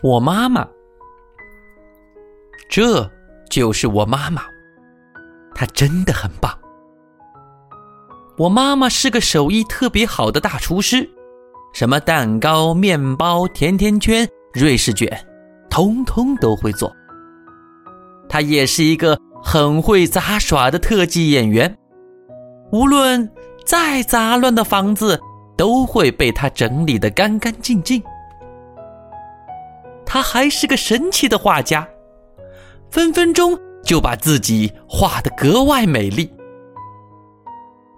我妈妈，这就是我妈妈，她真的很棒。我妈妈是个手艺特别好的大厨师，什么蛋糕、面包、甜甜圈、瑞士卷，通通都会做。她也是一个很会杂耍的特技演员，无论再杂乱的房子，都会被她整理得干干净净。她还是个神奇的画家，分分钟就把自己画得格外美丽。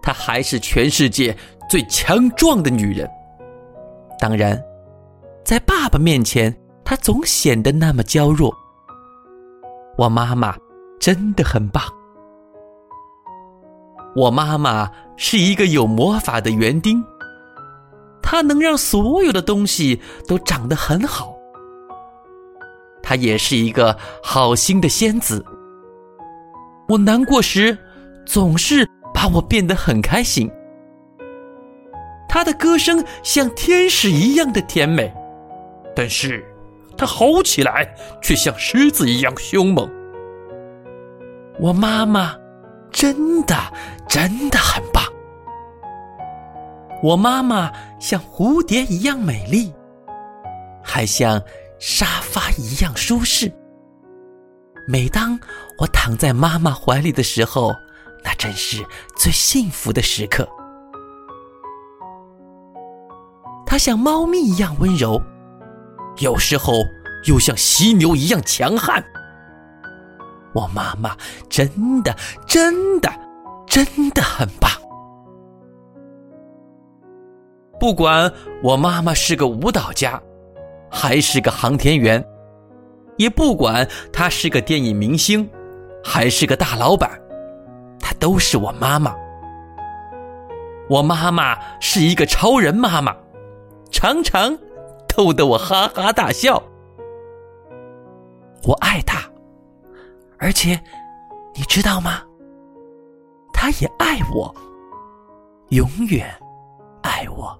她还是全世界最强壮的女人。当然，在爸爸面前，她总显得那么娇弱。我妈妈真的很棒。我妈妈是一个有魔法的园丁，她能让所有的东西都长得很好。她也是一个好心的仙子。我难过时，总是把我变得很开心。她的歌声像天使一样的甜美，但是她吼起来却像狮子一样凶猛。我妈妈真的真的很棒。我妈妈像蝴蝶一样美丽，还像。沙发一样舒适。每当我躺在妈妈怀里的时候，那真是最幸福的时刻。它像猫咪一样温柔，有时候又像犀牛一样强悍。我妈妈真的、真的、真的很棒。不管我妈妈是个舞蹈家。还是个航天员，也不管他是个电影明星，还是个大老板，他都是我妈妈。我妈妈是一个超人妈妈，常常逗得我哈哈大笑。我爱她，而且你知道吗？她也爱我，永远爱我。